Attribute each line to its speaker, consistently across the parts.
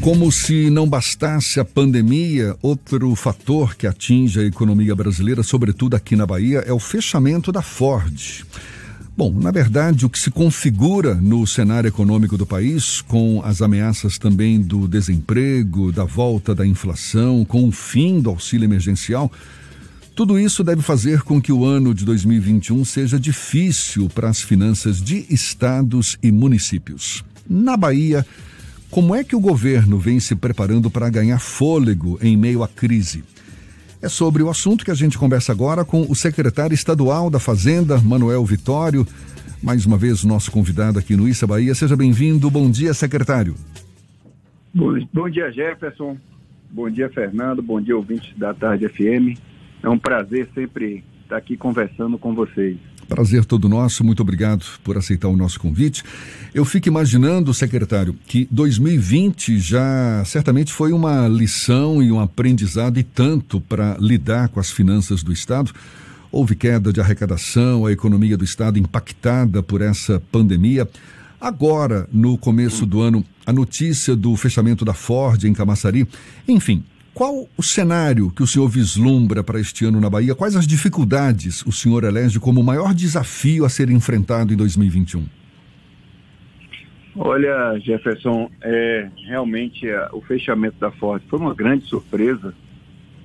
Speaker 1: Como se não bastasse a pandemia, outro fator que atinge a economia brasileira, sobretudo aqui na Bahia, é o fechamento da Ford. Bom, na verdade, o que se configura no cenário econômico do país, com as ameaças também do desemprego, da volta da inflação, com o fim do auxílio emergencial, tudo isso deve fazer com que o ano de 2021 seja difícil para as finanças de estados e municípios. Na Bahia, como é que o governo vem se preparando para ganhar fôlego em meio à crise? É sobre o assunto que a gente conversa agora com o secretário estadual da Fazenda, Manuel Vitório. Mais uma vez, nosso convidado aqui no Issa Bahia. Seja bem-vindo. Bom dia, secretário.
Speaker 2: Bom, bom dia, Jefferson. Bom dia, Fernando. Bom dia, ouvintes da Tarde FM. É um prazer sempre estar aqui conversando com vocês.
Speaker 1: Prazer todo nosso, muito obrigado por aceitar o nosso convite. Eu fico imaginando, secretário, que 2020 já certamente foi uma lição e um aprendizado e tanto para lidar com as finanças do Estado. Houve queda de arrecadação, a economia do Estado impactada por essa pandemia. Agora, no começo do ano, a notícia do fechamento da Ford em Camaçari. Enfim, qual o cenário que o senhor vislumbra para este ano na Bahia? Quais as dificuldades o senhor elege como o maior desafio a ser enfrentado em 2021?
Speaker 2: Olha, Jefferson, é, realmente é, o fechamento da Ford foi uma grande surpresa.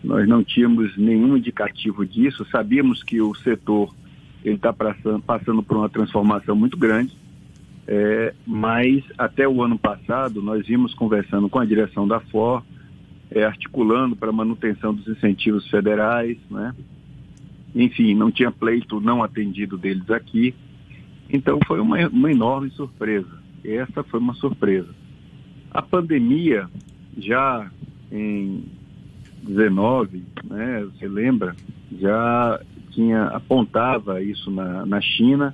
Speaker 2: Nós não tínhamos nenhum indicativo disso. Sabíamos que o setor está passando, passando por uma transformação muito grande. É, mas até o ano passado nós vimos conversando com a direção da Ford é, articulando para manutenção dos incentivos federais, né? Enfim, não tinha pleito não atendido deles aqui. Então foi uma, uma enorme surpresa. Essa foi uma surpresa. A pandemia, já em 19, né, você lembra, já tinha apontava isso na, na China.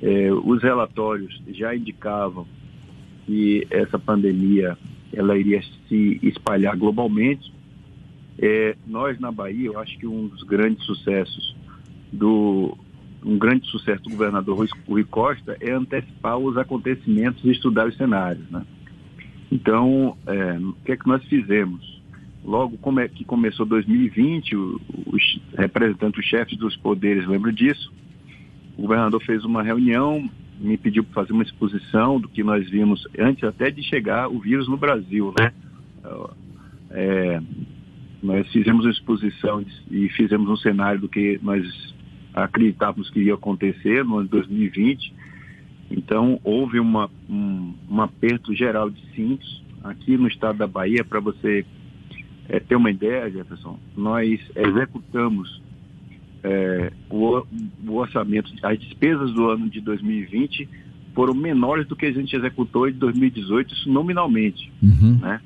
Speaker 2: É, os relatórios já indicavam que essa pandemia ela iria se espalhar globalmente. É, nós na Bahia, eu acho que um dos grandes sucessos do um grande sucesso do governador Rui Costa é antecipar os acontecimentos e estudar os cenários, né? Então, é, o que é que nós fizemos? Logo como é que começou 2020, os representantes, os chefes dos poderes lembram disso. O governador fez uma reunião me pediu para fazer uma exposição do que nós vimos antes até de chegar o vírus no Brasil, né? É, nós fizemos uma exposição e fizemos um cenário do que nós acreditávamos que ia acontecer no ano de 2020. Então, houve uma, um, um aperto geral de cintos aqui no estado da Bahia, para você é, ter uma ideia, Jefferson, nós executamos é, o, o, orçamento, as despesas do ano de 2020 foram menores do que a gente executou em 2018, isso nominalmente, uhum. né?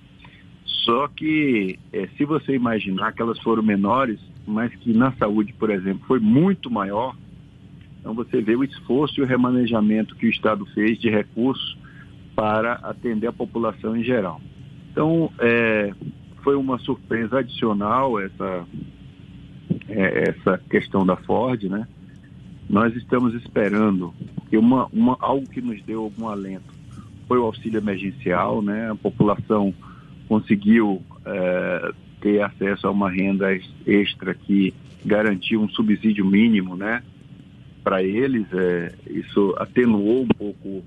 Speaker 2: Só que é, se você imaginar que elas foram menores, mas que na saúde, por exemplo, foi muito maior, então você vê o esforço e o remanejamento que o Estado fez de recursos para atender a população em geral. Então, é, foi uma surpresa adicional essa é, essa questão da Ford, né? Nós estamos esperando que uma, uma, algo que nos deu algum alento foi o auxílio emergencial, né? A população conseguiu é, ter acesso a uma renda extra que garantiu um subsídio mínimo, né? Para eles, é, isso atenuou um pouco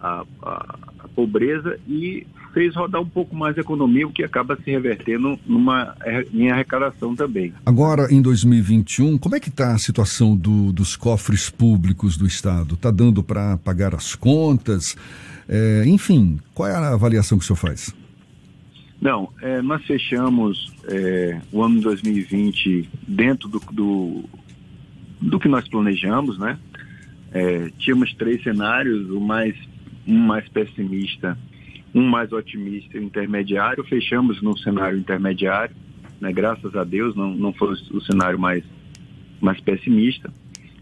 Speaker 2: a, a, a pobreza e fez rodar um pouco mais a economia, o que acaba se revertendo numa, em arrecadação também.
Speaker 1: Agora, em 2021, como é que está a situação do, dos cofres públicos do Estado? Está dando para pagar as contas? É, enfim, qual é a avaliação que o senhor faz?
Speaker 2: Não, é, nós fechamos é, o ano de 2020 dentro do, do, do que nós planejamos, né? É, tínhamos três cenários, o mais um mais pessimista, um mais otimista e intermediário. Fechamos no cenário intermediário, né? graças a Deus, não, não foi o cenário mais, mais pessimista.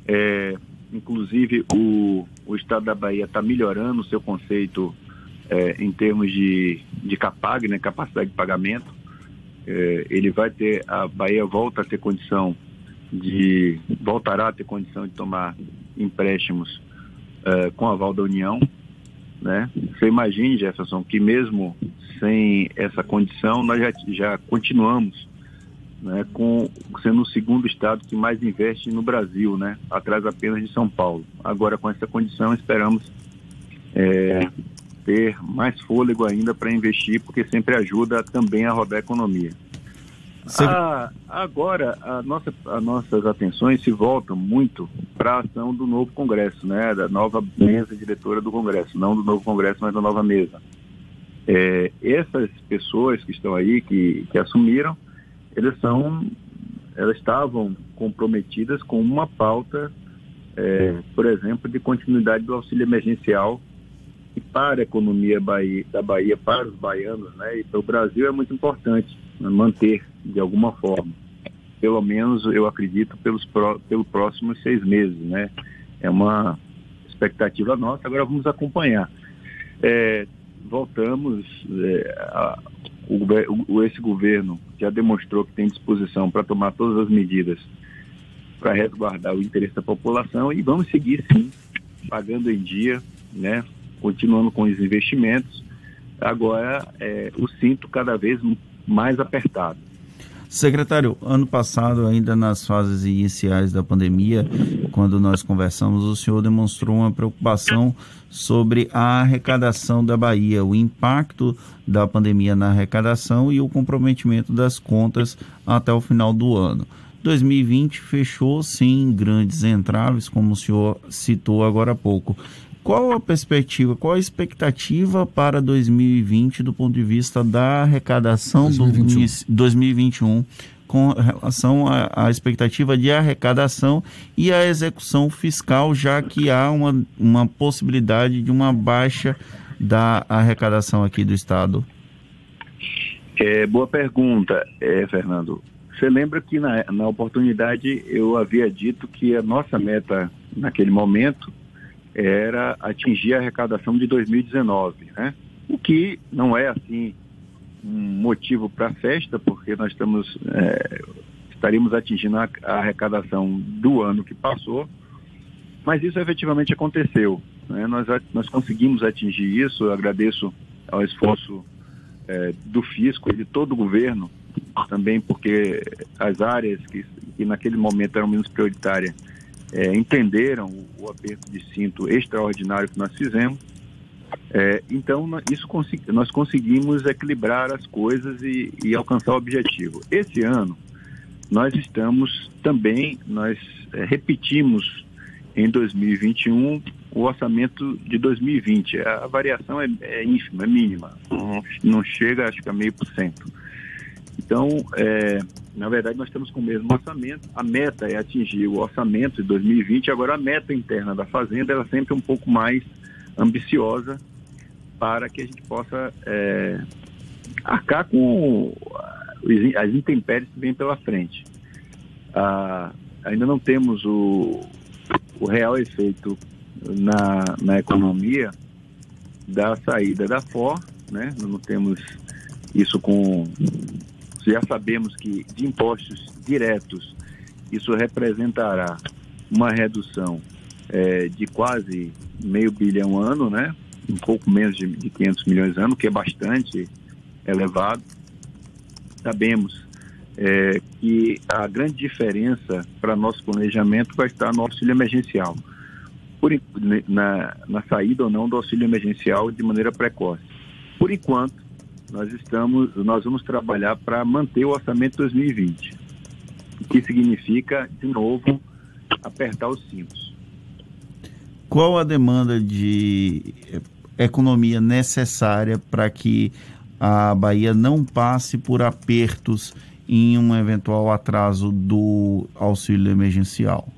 Speaker 2: É, inclusive, o, o Estado da Bahia está melhorando o seu conceito é, em termos de, de CAPAG, né? capacidade de pagamento. É, ele vai ter, a Bahia volta a ter condição de, voltará a ter condição de tomar empréstimos é, com aval da União né? Você imagine, Jefferson, que mesmo sem essa condição, nós já, já continuamos né, com sendo o segundo estado que mais investe no Brasil, né, atrás apenas de São Paulo. Agora, com essa condição, esperamos é, ter mais fôlego ainda para investir, porque sempre ajuda também a rodar a economia. Ah, agora, a nossa, as nossas atenções se voltam muito para a ação do novo Congresso, né, da nova mesa diretora do Congresso, não do novo Congresso, mas da nova mesa. É, essas pessoas que estão aí, que, que assumiram, elas são, elas estavam comprometidas com uma pauta, é, por exemplo, de continuidade do auxílio emergencial e para a economia Bahia, da Bahia, para os baianos, né, e para o Brasil é muito importante manter de alguma forma. Pelo menos eu acredito pelos pró, próximos seis meses, né? É uma expectativa nossa. Agora vamos acompanhar. É, voltamos é, a, o, o, esse governo já demonstrou que tem disposição para tomar todas as medidas para resguardar o interesse da população e vamos seguir sim, pagando em dia, né? Continuando com os investimentos. Agora é, o cinto cada vez mais apertado.
Speaker 3: Secretário, ano passado, ainda nas fases iniciais da pandemia, quando nós conversamos, o senhor demonstrou uma preocupação sobre a arrecadação da Bahia, o impacto da pandemia na arrecadação e o comprometimento das contas até o final do ano. 2020 fechou sem grandes entraves, como o senhor citou agora há pouco. Qual a perspectiva, qual a expectativa para 2020 do ponto de vista da arrecadação 2021. do 2021 com relação à, expectativa de arrecadação e a execução fiscal, já que há uma, uma possibilidade de uma baixa da arrecadação aqui do Estado?
Speaker 2: É, boa pergunta, é, Fernando. Você lembra que na, na oportunidade eu havia dito que a nossa meta naquele momento era atingir a arrecadação de 2019, né? O que não é assim um motivo para festa, porque nós estamos é, estaríamos atingindo a, arrecadação do ano que passou, mas isso efetivamente aconteceu. Né? Nós, nós conseguimos atingir isso. Eu agradeço ao esforço é, do fisco e de todo o governo, também porque as áreas que, que naquele momento eram menos prioritárias é, entenderam o, aperto de cinto extraordinário que nós fizemos. É, então, isso nós conseguimos equilibrar as coisas e, e, alcançar o objetivo. Esse ano, nós estamos também, nós é, repetimos em 2021 o orçamento de 2020. A variação é, é ínfima, é mínima, não, não chega, acho que a meio por cento. Então, é, na verdade, nós estamos com o mesmo orçamento. A meta é atingir o orçamento de 2020. Agora, a meta interna da Fazenda é sempre um pouco mais ambiciosa para que a gente possa é, arcar com as intempéries que vêm pela frente. Ah, ainda não temos o, o real efeito na, na economia da saída da FOR, né? não temos isso com já sabemos que de impostos diretos isso representará uma redução é, de quase meio bilhão ano, né? Um pouco menos de, de 500 milhões ano, que é bastante elevado. Sabemos é, que a grande diferença para nosso planejamento vai estar no auxílio emergencial, por, na, na saída ou não do auxílio emergencial de maneira precoce. Por enquanto, nós estamos, nós vamos trabalhar para manter o orçamento 2020, o que significa, de novo, apertar os cintos.
Speaker 3: Qual a demanda de economia necessária para que a Bahia não passe por apertos em um eventual atraso do auxílio emergencial?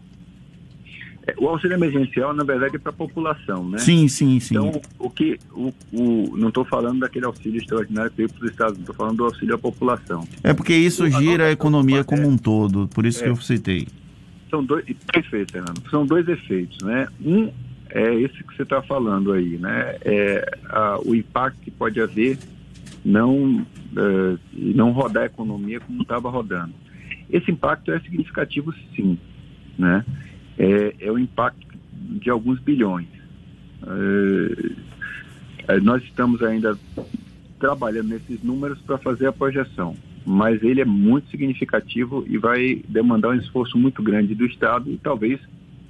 Speaker 2: O auxílio emergencial, na verdade, é para a população, né?
Speaker 3: Sim, sim, sim.
Speaker 2: Então, o que. O, o não estou falando daquele auxílio extraordinário que veio para os estados, estou falando do auxílio à população.
Speaker 3: É porque isso gira a economia como um todo, por isso é, que eu citei.
Speaker 2: São dois. Perfeito, Fernando. São dois efeitos, né? Um é esse que você está falando aí, né? É a, o impacto que pode haver não, é, não rodar a economia como estava rodando. Esse impacto é significativo, sim, né? É, é o impacto de alguns bilhões. É, é, nós estamos ainda trabalhando nesses números para fazer a projeção, mas ele é muito significativo e vai demandar um esforço muito grande do Estado e talvez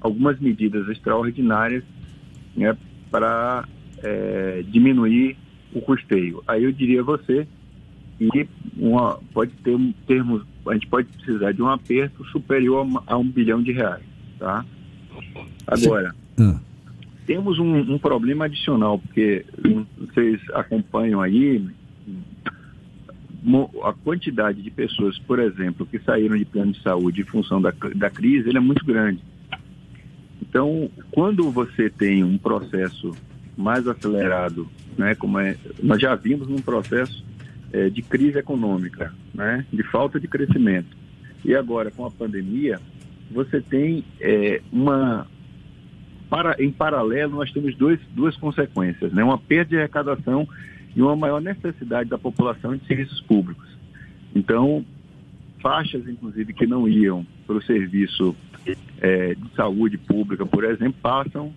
Speaker 2: algumas medidas extraordinárias né, para é, diminuir o custeio. Aí eu diria a você que uma, pode ter um termo, a gente pode precisar de um aperto superior a um bilhão de reais, tá? Agora, hum. temos um, um, problema adicional, porque vocês acompanham aí a quantidade de pessoas, por exemplo, que saíram de plano de saúde em função da, da crise, ele é muito grande. Então, quando você tem um processo mais acelerado, né, como é, nós já vimos num processo é, de crise econômica, né, de falta de crescimento, e agora com a pandemia, você tem é, uma para, em paralelo nós temos dois, duas consequências, né, uma perda de arrecadação e uma maior necessidade da população de serviços públicos. Então, faixas, inclusive, que não iam para o serviço é, de saúde pública, por exemplo, passam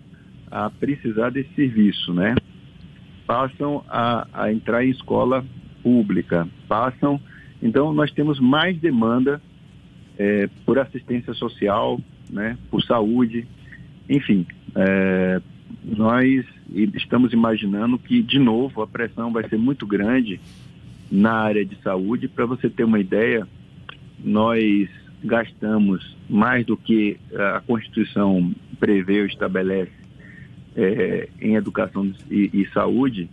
Speaker 2: a precisar desse serviço, né? Passam a, a entrar em escola pública, passam. Então, nós temos mais demanda é, por assistência social, né? Por saúde, enfim. É, nós estamos imaginando que, de novo, a pressão vai ser muito grande na área de saúde. Para você ter uma ideia, nós gastamos mais do que a Constituição prevê ou estabelece é, em educação e, e, saúde,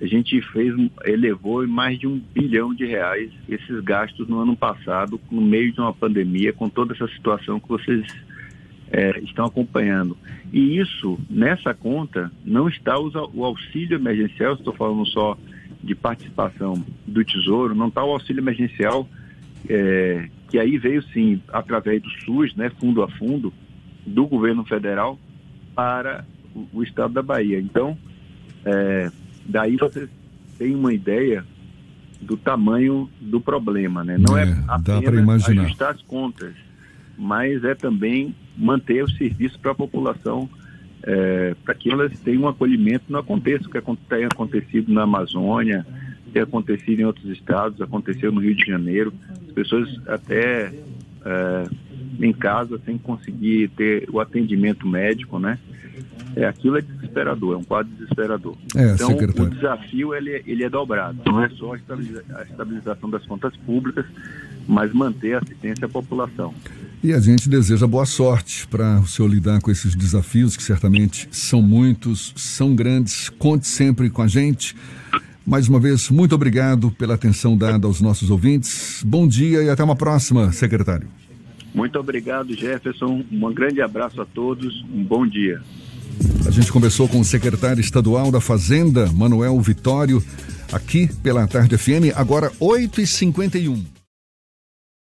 Speaker 2: a gente fez, elevou em mais de um bilhão de reais esses gastos no ano passado, no meio de uma pandemia, com toda essa situação que vocês é, estão acompanhando. E isso, nessa conta, não está o auxílio emergencial, estou falando só de participação do Tesouro, não está o auxílio emergencial é, que aí veio sim através do SUS, né, fundo a fundo, do governo federal para o, o estado da Bahia. Então, é, daí você tem uma ideia do tamanho do problema, né? Não é, é apenas ajustar as contas, mas é também manter o serviço para a população, é, para que elas tenham um acolhimento, não aconteça o que tem acontecido na Amazônia, tem acontecido em outros estados, aconteceu no Rio de Janeiro, as pessoas até é, em casa sem conseguir ter o atendimento médico, né? É, aquilo é desesperador, é um quadro desesperador. É, então, secretário. o desafio ele, ele é dobrado. Não é só a, estabiliza a estabilização das contas públicas, mas manter a assistência à população.
Speaker 1: E a gente deseja boa sorte para o senhor lidar com esses desafios, que certamente são muitos, são grandes. Conte sempre com a gente. Mais uma vez, muito obrigado pela atenção dada aos nossos ouvintes. Bom dia e até uma próxima, secretário.
Speaker 2: Muito obrigado, Jefferson. Um grande abraço a todos. Um bom dia.
Speaker 1: A gente conversou com o secretário estadual da Fazenda, Manuel Vitório, aqui pela Tarde FM, agora 8h51.